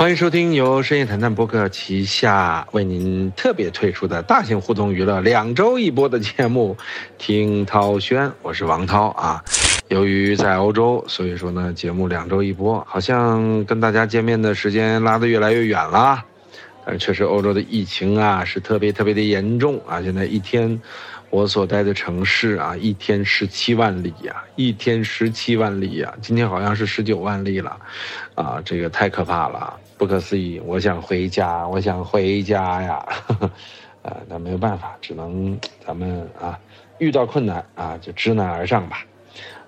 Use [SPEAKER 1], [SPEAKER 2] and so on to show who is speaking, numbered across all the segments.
[SPEAKER 1] 欢迎收听由深夜谈谈播客旗下为您特别推出的大型互动娱乐两周一播的节目《听涛轩》，我是王涛啊。由于在欧洲，所以说呢，节目两周一播，好像跟大家见面的时间拉得越来越远了。但确实，欧洲的疫情啊是特别特别的严重啊！现在一天，我所在的城市啊，一天十七万里呀，一天十七万里呀，今天好像是十九万里了，啊，这个太可怕了。不可思议，我想回家，我想回家呀，呃，那没有办法，只能咱们啊，遇到困难啊，就知难而上吧。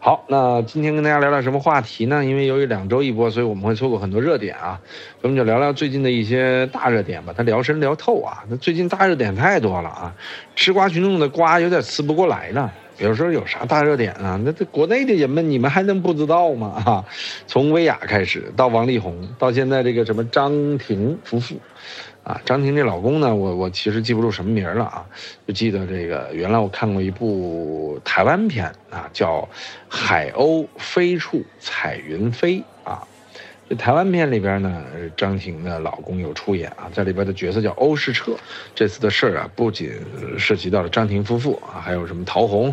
[SPEAKER 1] 好，那今天跟大家聊聊什么话题呢？因为由于两周一播，所以我们会错过很多热点啊，咱们就聊聊最近的一些大热点吧，它聊深聊透啊。那最近大热点太多了啊，吃瓜群众的瓜有点吃不过来了。比如说有啥大热点啊？那这国内的人们，你们还能不知道吗？啊，从薇娅开始，到王力宏，到现在这个什么张庭夫妇，啊，张庭这老公呢，我我其实记不住什么名了啊，就记得这个原来我看过一部台湾片啊，叫《海鸥飞处彩云飞》啊。这台湾片里边呢，张庭的老公有出演啊，在里边的角色叫欧世彻。这次的事儿啊，不仅涉及到了张庭夫妇啊，还有什么陶虹，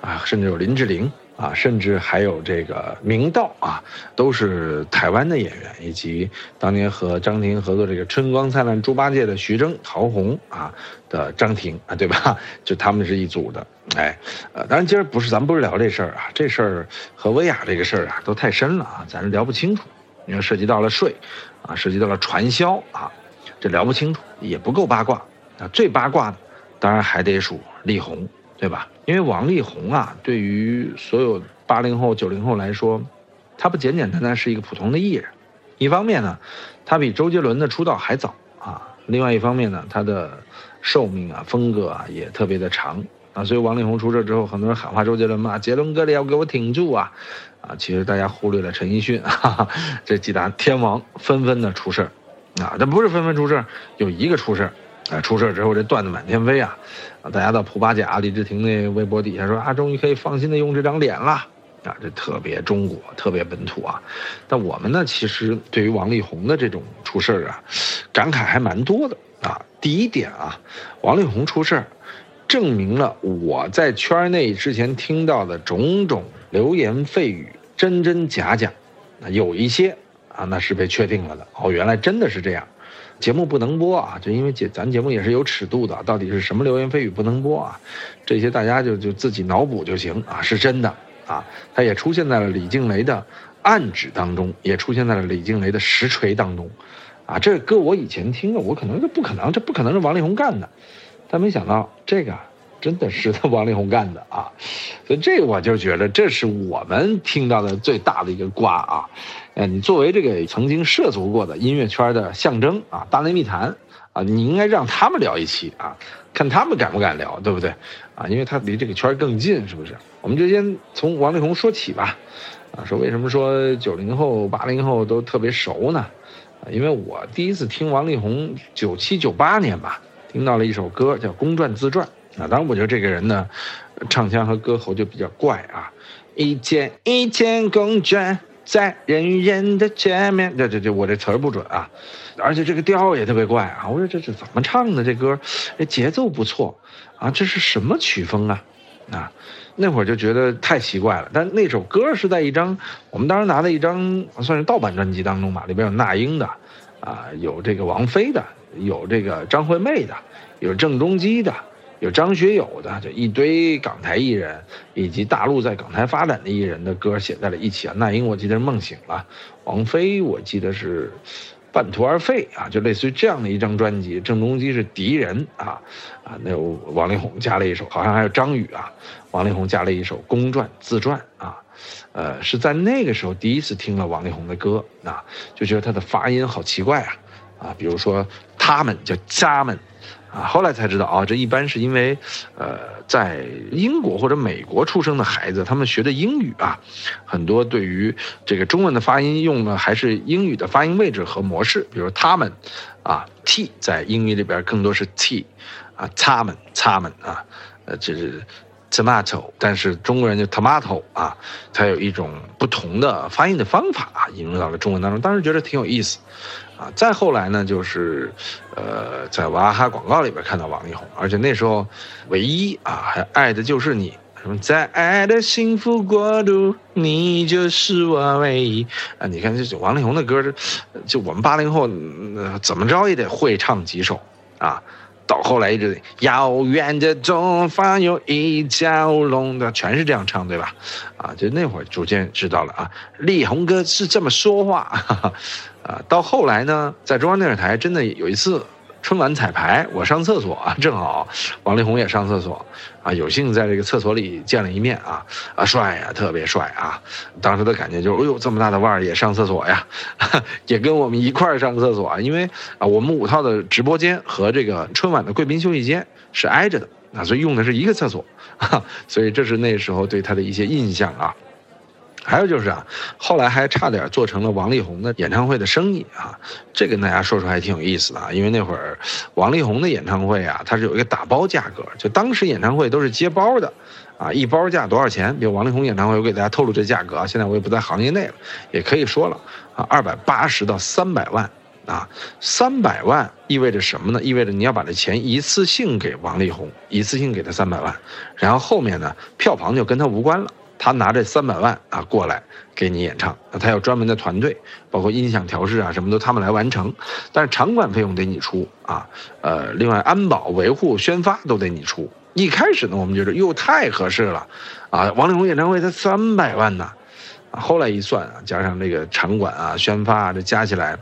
[SPEAKER 1] 啊，甚至有林志玲啊，甚至还有这个明道啊，都是台湾的演员，以及当年和张庭合作这个《春光灿烂猪八戒》的徐峥、陶虹啊的张庭啊，对吧？就他们是一组的。哎，呃，当然今儿不是咱们不是聊这事儿啊，这事儿和薇娅这个事儿啊都太深了啊，咱聊不清楚。因为，涉及到了税，啊，涉及到了传销啊，这聊不清楚，也不够八卦啊。最八卦的，当然还得数力宏，对吧？因为王力宏啊，对于所有八零后、九零后来说，他不简简单单是一个普通的艺人。一方面呢，他比周杰伦的出道还早啊；另外一方面呢，他的寿命啊、风格啊也特别的长啊。所以王力宏出事之后，很多人喊话周杰伦嘛：“杰伦哥，你要给我挺住啊！”啊，其实大家忽略了陈奕迅，哈哈，这几大天王纷纷的出事，啊，这不是纷纷出事，有一个出事，啊，出事之后这段子满天飞啊，啊，大家到蒲巴甲李治廷那微博底下说啊，终于可以放心的用这张脸了，啊，这特别中国，特别本土啊。但我们呢，其实对于王力宏的这种出事啊，感慨还蛮多的啊。第一点啊，王力宏出事，证明了我在圈内之前听到的种种。流言蜚语真真假假，那有一些啊，那是被确定了的。哦，原来真的是这样，节目不能播啊，就因为节咱节目也是有尺度的，到底是什么流言蜚语不能播啊？这些大家就就自己脑补就行啊，是真的啊。它也出现在了李静蕾的暗指当中，也出现在了李静蕾的实锤当中，啊，这搁我以前听了，我可能就不可能，这不可能是王力宏干的，但没想到这个。真的是他王力宏干的啊，所以这我就觉得这是我们听到的最大的一个瓜啊！哎，你作为这个曾经涉足过的音乐圈的象征啊，大内密谈啊，你应该让他们聊一期啊，看他们敢不敢聊，对不对啊？因为他离这个圈更近，是不是？我们就先从王力宏说起吧，啊，说为什么说九零后、八零后都特别熟呢？啊，因为我第一次听王力宏九七九八年吧，听到了一首歌叫《公转自转》。啊，当然，我觉得这个人呢，唱腔和歌喉就比较怪啊。一件一件公转在人与人的前面，这这这，我这词儿不准啊。而且这个调也特别怪啊。我说这这怎么唱的？这歌，这节奏不错啊。这是什么曲风啊？啊，那会儿就觉得太奇怪了。但那首歌是在一张我们当时拿的一张算是盗版专辑当中吧，里边有那英的，啊，有这个王菲的，有这个张惠妹的，有郑中基的。有张学友的，就一堆港台艺人，以及大陆在港台发展的艺人的歌写在了一起啊。那英我记得是梦醒了，王菲我记得是半途而废啊，就类似于这样的一张专辑。郑中基是敌人啊啊，那王力宏加了一首，好像还有张宇啊，王力宏加了一首公传自传啊，呃，是在那个时候第一次听了王力宏的歌啊，就觉得他的发音好奇怪啊啊，比如说他们叫家们。啊，后来才知道啊，这一般是因为，呃，在英国或者美国出生的孩子，他们学的英语啊，很多对于这个中文的发音用的还是英语的发音位置和模式，比如他们，啊，t 在英语里边更多是 t，啊，他们，他们啊，呃，这是 tomato，但是中国人就 tomato 啊，它有一种不同的发音的方法啊，引入到了中文当中，当时觉得挺有意思。啊，再后来呢，就是呃，在娃哈哈广告里边看到王力宏，而且那时候唯一啊，还爱的就是你。什么在爱的幸福国度，你就是我唯一啊！你看，这王力宏的歌，就我们八零后怎么着也得会唱几首啊。到后来一直遥远的东方有一条龙的，全是这样唱，对吧？啊，就那会儿逐渐知道了啊，力宏哥是这么说话哈哈啊。到后来呢，在中央电视台真的有一次。春晚彩排，我上厕所啊，正好王力宏也上厕所，啊，有幸在这个厕所里见了一面啊，啊，帅呀，特别帅啊！当时的感觉就是，哎呦，这么大的腕儿也上厕所呀，也跟我们一块儿上厕所啊，因为啊，我们五套的直播间和这个春晚的贵宾休息间是挨着的啊，所以用的是一个厕所，所以这是那时候对他的一些印象啊。还有就是啊，后来还差点做成了王力宏的演唱会的生意啊，这跟大家说说还挺有意思的啊，因为那会儿王力宏的演唱会啊，它是有一个打包价格，就当时演唱会都是接包的，啊，一包价多少钱？比如王力宏演唱会，我给大家透露这价格啊，现在我也不在行业内了，也可以说了啊，二百八十到三百万啊，三百万意味着什么呢？意味着你要把这钱一次性给王力宏，一次性给他三百万，然后后面呢，票房就跟他无关了。他拿这三百万啊过来给你演唱，他有专门的团队，包括音响调试啊，什么都他们来完成，但是场馆费用得你出啊，呃，另外安保维护、宣发都得你出。一开始呢，我们觉得哟太合适了，啊，王力宏演唱会才三百万呢，啊，后来一算啊，加上这个场馆啊、宣发啊，这加起来。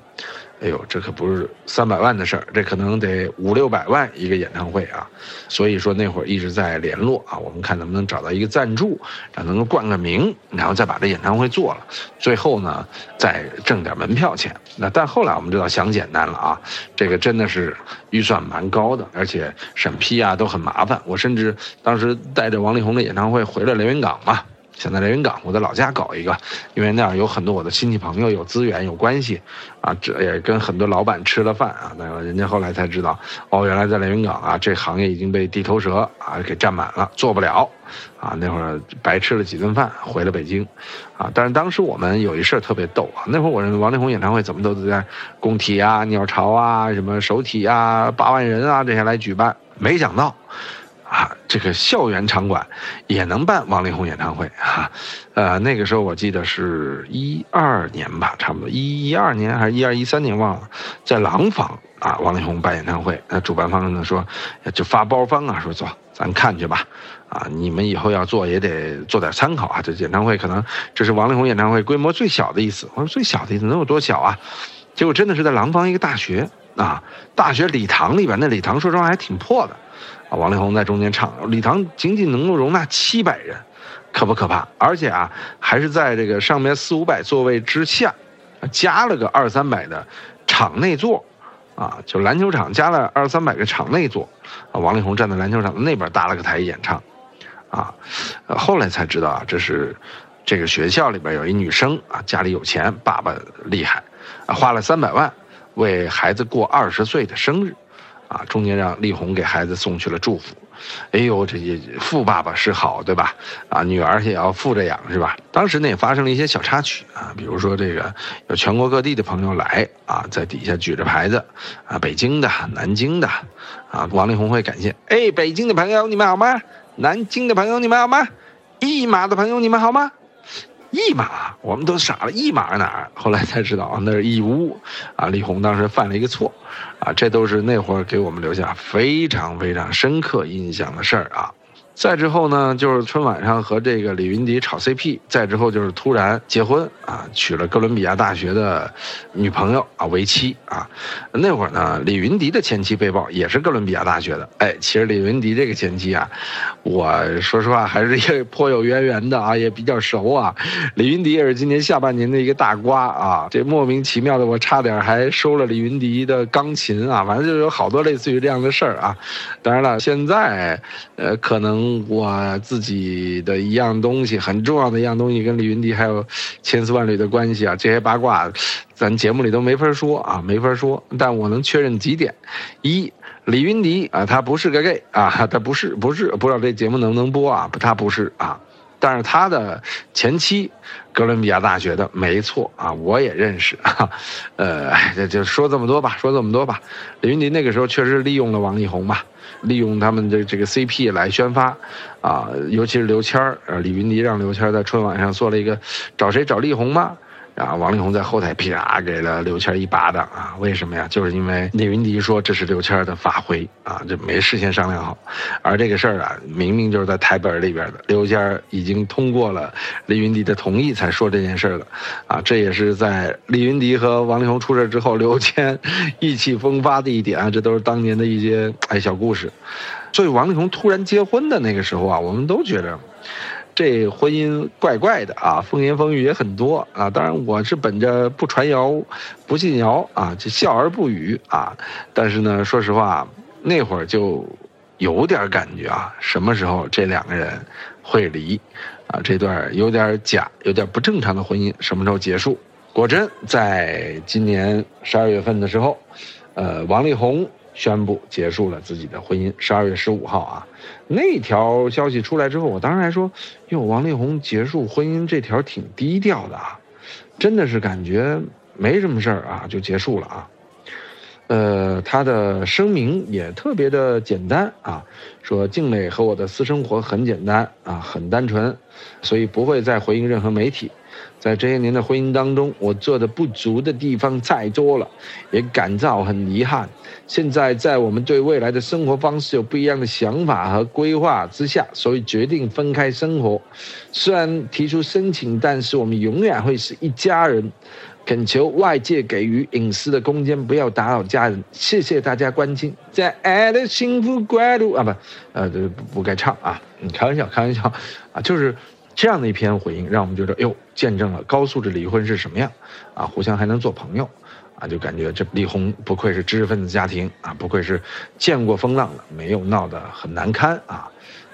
[SPEAKER 1] 哎呦，这可不是三百万的事儿，这可能得五六百万一个演唱会啊！所以说那会儿一直在联络啊，我们看能不能找到一个赞助，然后能够冠个名，然后再把这演唱会做了，最后呢再挣点门票钱。那但后来我们知道想简单了啊，这个真的是预算蛮高的，而且审批啊都很麻烦。我甚至当时带着王力宏的演唱会回了连云港嘛。想在连云港，我在老家搞一个，因为那样有很多我的亲戚朋友，有资源有关系，啊，这也跟很多老板吃了饭啊。那人家后来才知道，哦，原来在连云港啊，这行业已经被地头蛇啊给占满了，做不了，啊，那会儿白吃了几顿饭，回了北京，啊，但是当时我们有一事儿特别逗啊，那会儿我认为王力宏演唱会怎么都在工体啊、鸟巢啊、什么首体啊、八万人啊这些来举办，没想到。这个校园场馆也能办王力宏演唱会啊，呃，那个时候我记得是一二年吧，差不多一一二年还是一二一三年忘了，在廊坊啊，王力宏办演唱会，那主办方呢说就发包方啊，说走，咱看去吧，啊，你们以后要做也得做点参考啊，这演唱会可能这是王力宏演唱会规模最小的一次，我说最小的一次能有多小啊？结果真的是在廊坊一个大学啊，大学礼堂里边，那礼堂说实话还挺破的。啊王力宏在中间唱，礼堂仅仅能够容纳七百人，可不可怕？而且啊，还是在这个上面四五百座位之下，加了个二三百的场内座，啊，就篮球场加了二三百个场内座，啊，王力宏站在篮球场的那边搭了个台演唱，啊，后来才知道啊，这是这个学校里边有一女生啊，家里有钱，爸爸厉害，啊，花了三百万为孩子过二十岁的生日。啊，中间让力宏给孩子送去了祝福，哎呦，这些富爸爸是好，对吧？啊，女儿也要富着养，是吧？当时呢也发生了一些小插曲啊，比如说这个有全国各地的朋友来啊，在底下举着牌子，啊，北京的、南京的，啊，王力宏会感谢，哎，北京的朋友你们好吗？南京的朋友你们好吗？一马的朋友你们好吗？一马，我们都傻了，一马哪儿？后来才知道，那是义乌，啊，李红当时犯了一个错，啊，这都是那会儿给我们留下非常非常深刻印象的事儿啊。再之后呢，就是春晚上和这个李云迪炒 CP。再之后就是突然结婚啊，娶了哥伦比亚大学的女朋友啊为妻啊。那会儿呢，李云迪的前妻被曝也是哥伦比亚大学的。哎，其实李云迪这个前妻啊，我说实话还是也颇有渊源的啊，也比较熟啊。李云迪也是今年下半年的一个大瓜啊。这莫名其妙的，我差点还收了李云迪的钢琴啊。反正就有好多类似于这样的事儿啊。当然了，现在呃可能。我自己的一样东西，很重要的一样东西，跟李云迪还有千丝万缕的关系啊！这些八卦，咱节目里都没法说啊，没法说。但我能确认几点：一，李云迪啊，他不是个 gay 啊，他不是，不是，不知道这节目能不能播啊？他不是啊。但是他的前妻，哥伦比亚大学的，没错啊，我也认识啊。呃，就就说这么多吧，说这么多吧。李云迪那个时候确实利用了王力宏吧，利用他们的这个 CP 来宣发，啊，尤其是刘谦儿，呃，李云迪让刘谦儿在春晚上做了一个找谁找力宏吗？然后王力宏在后台啪给了刘谦一巴掌啊！为什么呀？就是因为李云迪说这是刘谦的发挥啊，就没事先商量好。而这个事儿啊，明明就是在台本里边的，刘谦已经通过了李云迪的同意才说这件事的，啊，这也是在李云迪和王力宏出事之后，刘谦 意气风发的一点啊，这都是当年的一些哎小故事。所以王力宏突然结婚的那个时候啊，我们都觉得。这婚姻怪怪的啊，风言风语也很多啊。当然，我是本着不传谣、不信谣啊，就笑而不语啊。但是呢，说实话，那会儿就有点感觉啊，什么时候这两个人会离啊？这段有点假、有点不正常的婚姻什么时候结束？果真在今年十二月份的时候，呃，王力宏。宣布结束了自己的婚姻。十二月十五号啊，那条消息出来之后，我当时还说：“哟，王力宏结束婚姻这条挺低调的啊，真的是感觉没什么事儿啊，就结束了啊。”呃，他的声明也特别的简单啊，说静蕾和我的私生活很简单啊，很单纯，所以不会再回应任何媒体。在这些年的婚姻当中，我做的不足的地方太多了，也感到很遗憾。现在在我们对未来的生活方式有不一样的想法和规划之下，所以决定分开生活。虽然提出申请，但是我们永远会是一家人。恳求外界给予隐私的空间，不要打扰家人。谢谢大家关心，在爱的幸福国度啊，不，呃，不不该唱啊，你开玩笑，开玩笑，啊，就是。这样的一篇回应，让我们觉得，哟，见证了高素质离婚是什么样，啊，互相还能做朋友，啊，就感觉这李红不愧是知识分子家庭啊，不愧是见过风浪的，没有闹得很难堪啊，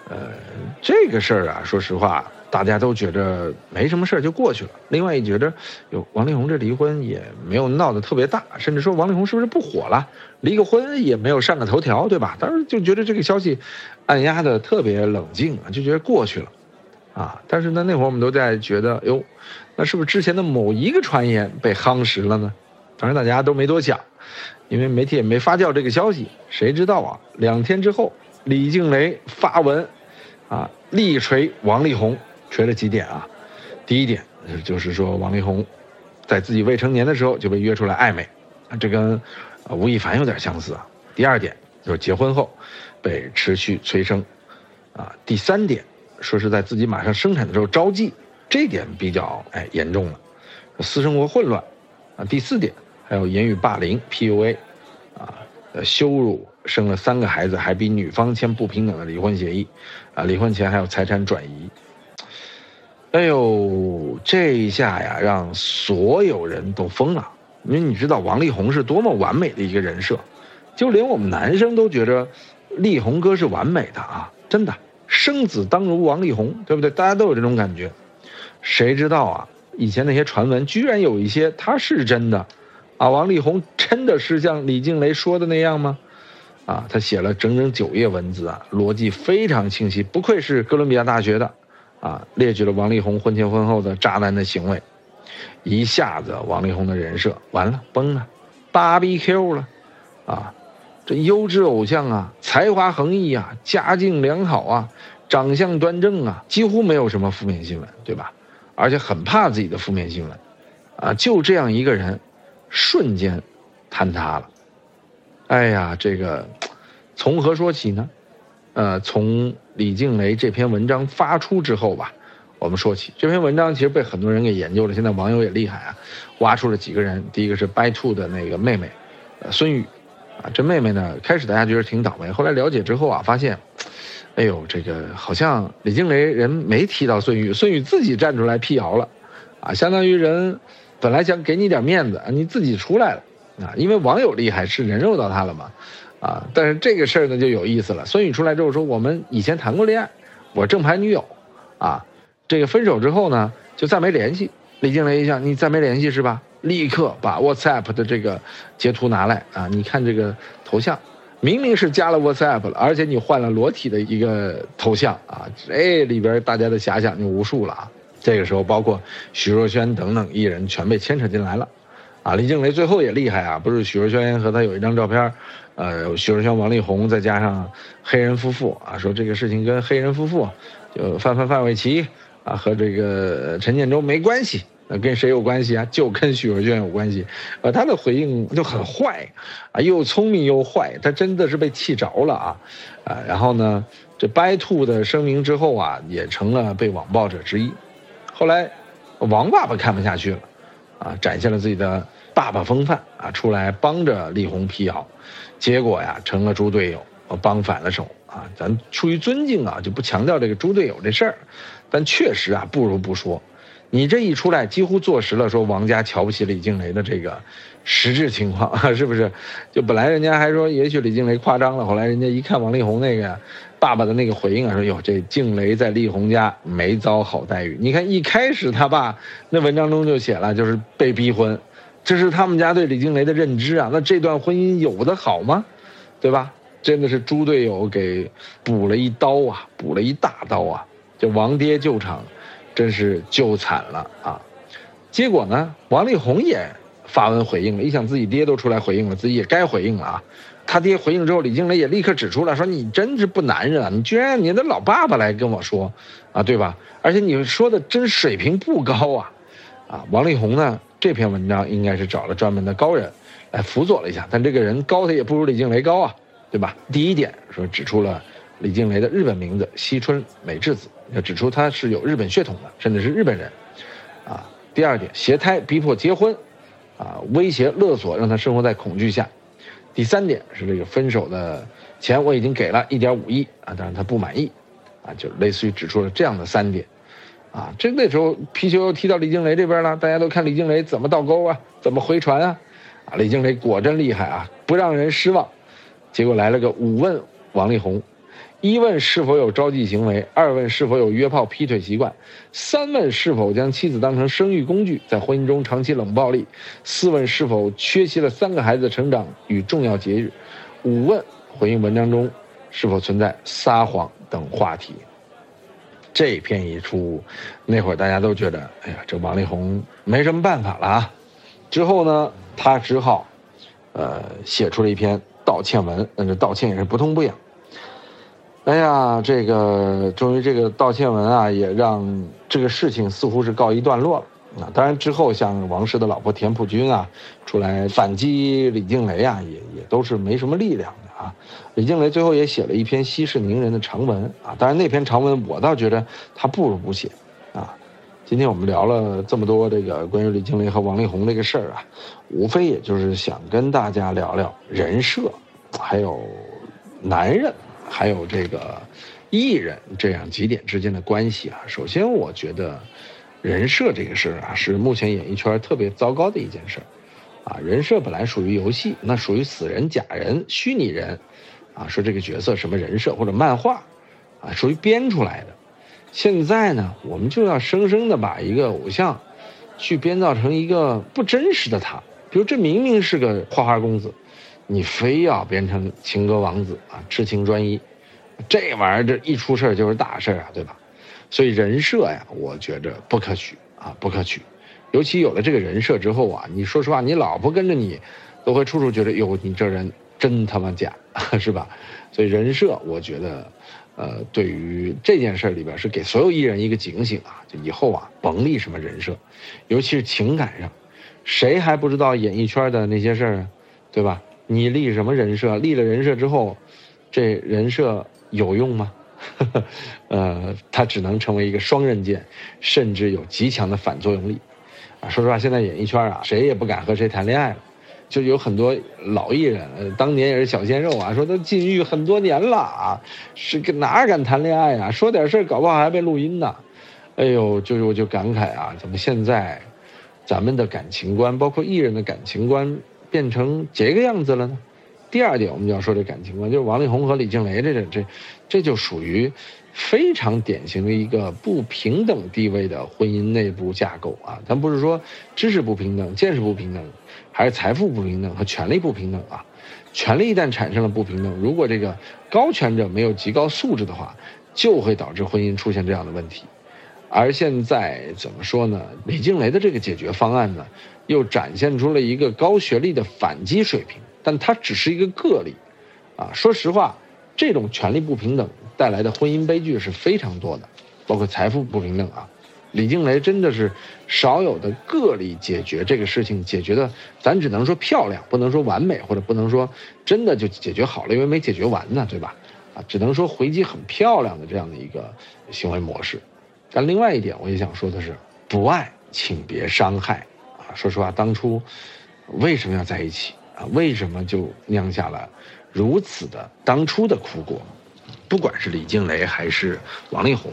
[SPEAKER 1] 呃，这个事儿啊，说实话，大家都觉得没什么事儿就过去了。另外一觉得，哟，王力宏这离婚也没有闹得特别大，甚至说王力宏是不是不火了，离个婚也没有上个头条，对吧？当时就觉得这个消息按压的特别冷静啊，就觉得过去了。啊！但是呢，那会儿我们都在觉得，哟，那是不是之前的某一个传言被夯实了呢？当然大家都没多想，因为媒体也没发酵这个消息。谁知道啊？两天之后，李静蕾发文，啊，力锤王力宏，锤了几点啊？第一点就是说，王力宏在自己未成年的时候就被约出来暧昧，这跟吴亦凡有点相似啊。第二点就是结婚后被持续催生，啊，第三点。说是在自己马上生产的时候招妓，这点比较哎严重了，私生活混乱，啊，第四点还有言语霸凌 PUA，啊，呃羞辱，生了三个孩子还逼女方签不平等的离婚协议，啊，离婚前还有财产转移，哎呦，这一下呀让所有人都疯了，因为你知道王力宏是多么完美的一个人设，就连我们男生都觉着力宏哥是完美的啊，真的。生子当如王力宏，对不对？大家都有这种感觉。谁知道啊？以前那些传闻，居然有一些他是真的，啊，王力宏真的是像李静蕾说的那样吗？啊，他写了整整九页文字啊，逻辑非常清晰，不愧是哥伦比亚大学的，啊，列举了王力宏婚前婚后的渣男的行为，一下子王力宏的人设完了崩了，芭比 Q 了，啊。这优质偶像啊，才华横溢啊，家境良好啊，长相端正啊，几乎没有什么负面新闻，对吧？而且很怕自己的负面新闻，啊，就这样一个人，瞬间坍塌了。哎呀，这个从何说起呢？呃，从李静蕾这篇文章发出之后吧，我们说起这篇文章，其实被很多人给研究了。现在网友也厉害啊，挖出了几个人。第一个是 By Two 的那个妹妹，呃，孙宇。啊，这妹妹呢，开始大家觉得挺倒霉，后来了解之后啊，发现，哎呦，这个好像李静蕾人没提到孙宇，孙宇自己站出来辟谣了，啊，相当于人本来想给你点面子，你自己出来了，啊，因为网友厉害是人肉到他了嘛，啊，但是这个事儿呢就有意思了，孙宇出来之后说我们以前谈过恋爱，我正牌女友，啊，这个分手之后呢就再没联系，李静蕾一想你再没联系是吧？立刻把 WhatsApp 的这个截图拿来啊！你看这个头像，明明是加了 WhatsApp 了，而且你换了裸体的一个头像啊，这里边大家的遐想就无数了啊。这个时候，包括许若瑄等等艺人全被牵扯进来了，啊，李静蕾最后也厉害啊，不是许若瑄和他有一张照片，呃，许若瑄、王力宏再加上黑人夫妇啊，说这个事情跟黑人夫妇，就范范范玮琪啊和这个陈建州没关系。那跟谁有关系啊？就跟许文娟有关系，呃，他的回应就很坏，啊，又聪明又坏，他真的是被气着了啊，啊，然后呢，这白兔的声明之后啊，也成了被网暴者之一。后来，王爸爸看不下去了，啊，展现了自己的爸爸风范啊，出来帮着力宏辟谣，结果呀，成了猪队友，帮反了手啊。咱出于尊敬啊，就不强调这个猪队友这事儿，但确实啊，不如不说。你这一出来，几乎坐实了说王家瞧不起李静蕾的这个实质情况，是不是？就本来人家还说也许李静蕾夸张了，后来人家一看王力宏那个爸爸的那个回应啊，说哟这静蕾在力宏家没遭好待遇。你看一开始他爸那文章中就写了，就是被逼婚，这是他们家对李静蕾的认知啊。那这段婚姻有的好吗？对吧？真的是猪队友给补了一刀啊，补了一大刀啊！就王爹救场。真是救惨了啊！结果呢，王力宏也发文回应了。一想自己爹都出来回应了，自己也该回应了啊。他爹回应之后，李静蕾也立刻指出了，说你真是不男人啊！你居然让你的老爸爸来跟我说，啊，对吧？而且你说的真水平不高啊！啊，王力宏呢，这篇文章应该是找了专门的高人来辅佐了一下，但这个人高他也不如李静蕾高啊，对吧？第一点说指出了李静蕾的日本名字西村美智子。要指出他是有日本血统的，甚至是日本人，啊。第二点，携胎逼迫结婚，啊，威胁勒索，让他生活在恐惧下。第三点是这个分手的钱我已经给了一点五亿啊，但是他不满意，啊，就类似于指出了这样的三点，啊，这那时候皮球又踢到李静蕾这边了，大家都看李静蕾怎么倒钩啊，怎么回传啊，啊，李静蕾果真厉害啊，不让人失望。结果来了个五问王力宏。一问是否有招妓行为，二问是否有约炮劈腿习惯，三问是否将妻子当成生育工具，在婚姻中长期冷暴力，四问是否缺席了三个孩子的成长与重要节日，五问回应文章中是否存在撒谎等话题。这篇一出，那会儿大家都觉得，哎呀，这王力宏没什么办法了啊。之后呢，他只好，呃，写出了一篇道歉文，但是道歉也是不痛不痒。哎呀，这个终于这个道歉文啊，也让这个事情似乎是告一段落了啊。当然之后像王石的老婆田朴珺啊，出来反击李静蕾啊，也也都是没什么力量的啊。李静蕾最后也写了一篇息事宁人的长文啊，当然那篇长文我倒觉得他不如不写啊。今天我们聊了这么多这个关于李静蕾和王力宏这个事儿啊，无非也就是想跟大家聊聊人设，还有男人。还有这个艺人这样几点之间的关系啊，首先我觉得人设这个事儿啊，是目前演艺圈特别糟糕的一件事儿啊。人设本来属于游戏，那属于死人、假人、虚拟人啊，说这个角色什么人设或者漫画啊，属于编出来的。现在呢，我们就要生生的把一个偶像去编造成一个不真实的他，比如这明明是个花花公子。你非要变成情歌王子啊，痴情专一，这玩意儿这一出事儿就是大事儿啊，对吧？所以人设呀，我觉着不可取啊，不可取。尤其有了这个人设之后啊，你说实话，你老婆跟着你，都会处处觉得哟，你这人真他妈假，是吧？所以人设，我觉得，呃，对于这件事里边是给所有艺人一个警醒啊，就以后啊，甭立什么人设，尤其是情感上，谁还不知道演艺圈的那些事儿啊，对吧？你立什么人设？立了人设之后，这人设有用吗？呃，它只能成为一个双刃剑，甚至有极强的反作用力。啊，说实话，现在演艺圈啊，谁也不敢和谁谈恋爱了。就有很多老艺人，当年也是小鲜肉啊，说都禁欲很多年了啊，是哪敢谈恋爱啊？说点事儿，搞不好还被录音呢。哎呦，就我就感慨啊，怎么现在咱们的感情观，包括艺人的感情观？变成这个样子了呢？第二点，我们就要说这感情观，就是王力宏和李静蕾这这这，这就属于非常典型的一个不平等地位的婚姻内部架构啊。咱不是说知识不平等、见识不平等，还是财富不平等和权力不平等啊？权力一旦产生了不平等，如果这个高权者没有极高素质的话，就会导致婚姻出现这样的问题。而现在怎么说呢？李静蕾的这个解决方案呢，又展现出了一个高学历的反击水平，但它只是一个个例，啊，说实话，这种权力不平等带来的婚姻悲剧是非常多的，包括财富不平等啊。李静蕾真的是少有的个例解决这个事情，解决的咱只能说漂亮，不能说完美，或者不能说真的就解决好了，因为没解决完呢，对吧？啊，只能说回击很漂亮的这样的一个行为模式。但另外一点，我也想说的是，不爱请别伤害！说实话，当初为什么要在一起啊？为什么就酿下了如此的当初的苦果？不管是李静蕾还是王力宏，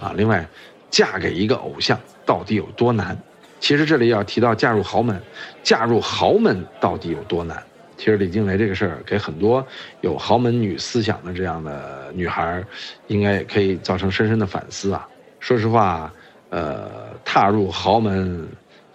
[SPEAKER 1] 啊，另外。嫁给一个偶像到底有多难？其实这里要提到嫁入豪门，嫁入豪门到底有多难？其实李静蕾这个事儿给很多有豪门女思想的这样的女孩，应该可以造成深深的反思啊。说实话，呃，踏入豪门，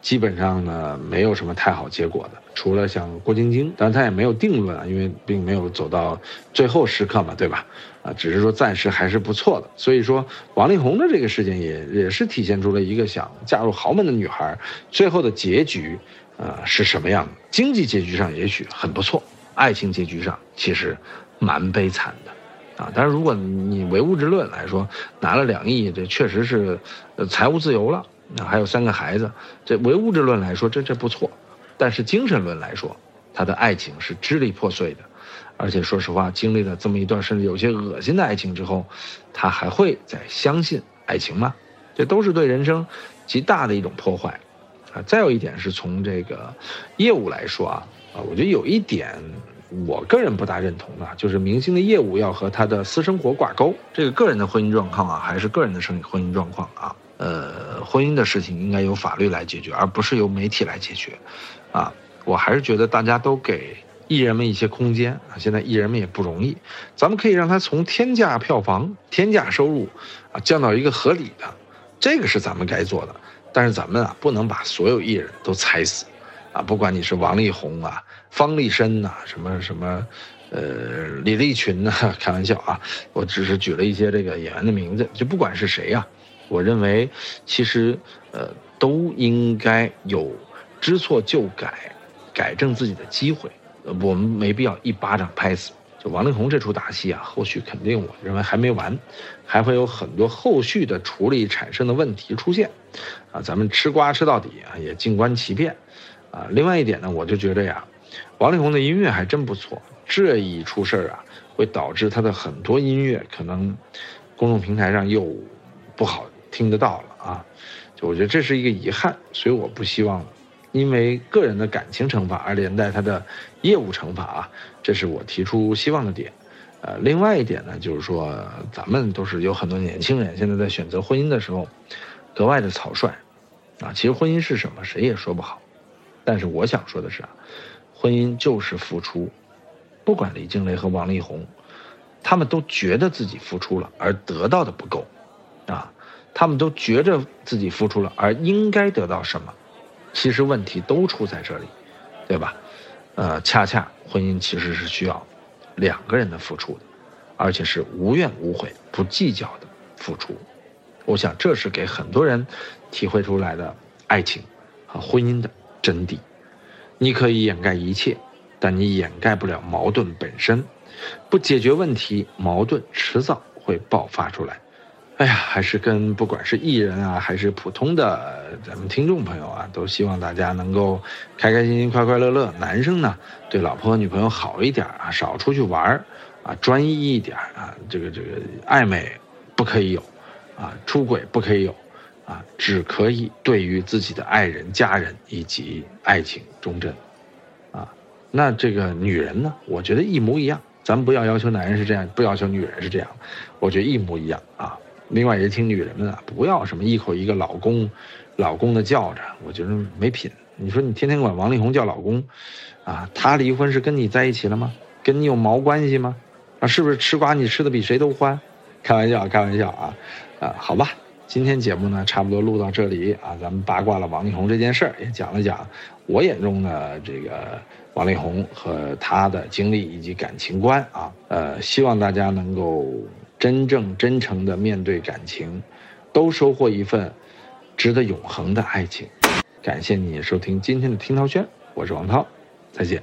[SPEAKER 1] 基本上呢没有什么太好结果的，除了像郭晶晶，但她也没有定论啊，因为并没有走到最后时刻嘛，对吧？啊，只是说暂时还是不错的，所以说王力宏的这个事件也也是体现出了一个想嫁入豪门的女孩最后的结局，呃是什么样的？经济结局上也许很不错，爱情结局上其实蛮悲惨的，啊，但是如果你唯物质论来说，拿了两亿，这确实是，财务自由了，啊，还有三个孩子，这唯物质论来说，这这不错，但是精神论来说，他的爱情是支离破碎的。而且说实话，经历了这么一段甚至有些恶心的爱情之后，他还会再相信爱情吗？这都是对人生极大的一种破坏，啊！再有一点是从这个业务来说啊，啊，我觉得有一点我个人不大认同的，就是明星的业务要和他的私生活挂钩。这个个人的婚姻状况啊，还是个人的生婚姻状况啊，呃，婚姻的事情应该由法律来解决，而不是由媒体来解决，啊，我还是觉得大家都给。艺人们一些空间啊，现在艺人们也不容易，咱们可以让他从天价票房、天价收入，啊降到一个合理的，这个是咱们该做的。但是咱们啊，不能把所有艺人都踩死，啊，不管你是王力宏啊、方力申呐、什么什么，呃，李立群呐，开玩笑啊，我只是举了一些这个演员的名字，就不管是谁呀，我认为其实呃都应该有知错就改、改正自己的机会。我们没必要一巴掌拍死。就王力宏这出大戏啊，后续肯定我认为还没完，还会有很多后续的处理产生的问题出现，啊，咱们吃瓜吃到底啊，也静观其变，啊，另外一点呢，我就觉得呀，王力宏的音乐还真不错，这一出事儿啊，会导致他的很多音乐可能公众平台上又不好听得到了啊，就我觉得这是一个遗憾，所以我不希望。因为个人的感情惩罚而连带他的业务惩罚啊，这是我提出希望的点。呃，另外一点呢，就是说咱们都是有很多年轻人现在在选择婚姻的时候，格外的草率，啊，其实婚姻是什么，谁也说不好。但是我想说的是啊，婚姻就是付出，不管李静蕾和王力宏，他们都觉得自己付出了而得到的不够，啊，他们都觉着自己付出了而应该得到什么。其实问题都出在这里，对吧？呃，恰恰婚姻其实是需要两个人的付出的，而且是无怨无悔、不计较的付出。我想这是给很多人体会出来的爱情和婚姻的真谛。你可以掩盖一切，但你掩盖不了矛盾本身。不解决问题，矛盾迟早会爆发出来。哎呀，还是跟不管是艺人啊，还是普通的咱们听众朋友啊，都希望大家能够开开心心、快快乐乐。男生呢，对老婆和女朋友好一点啊，少出去玩儿啊，专一一点啊。这个这个暧昧不可以有，啊，出轨不可以有，啊，只可以对于自己的爱人、家人以及爱情忠贞，啊。那这个女人呢，我觉得一模一样。咱们不要要求男人是这样，不要求女人是这样，我觉得一模一样啊。另外也请女人们啊，不要什么一口一个老公，老公的叫着，我觉得没品。你说你天天管王力宏叫老公，啊，他离婚是跟你在一起了吗？跟你有毛关系吗？啊，是不是吃瓜你吃的比谁都欢？开玩笑，开玩笑啊，啊，好吧，今天节目呢，差不多录到这里啊，咱们八卦了王力宏这件事儿，也讲了讲我眼中的这个王力宏和他的经历以及感情观啊。呃，希望大家能够真正真诚的面对感情，都收获一份值得永恒的爱情。感谢你收听今天的听涛轩，我是王涛，再见。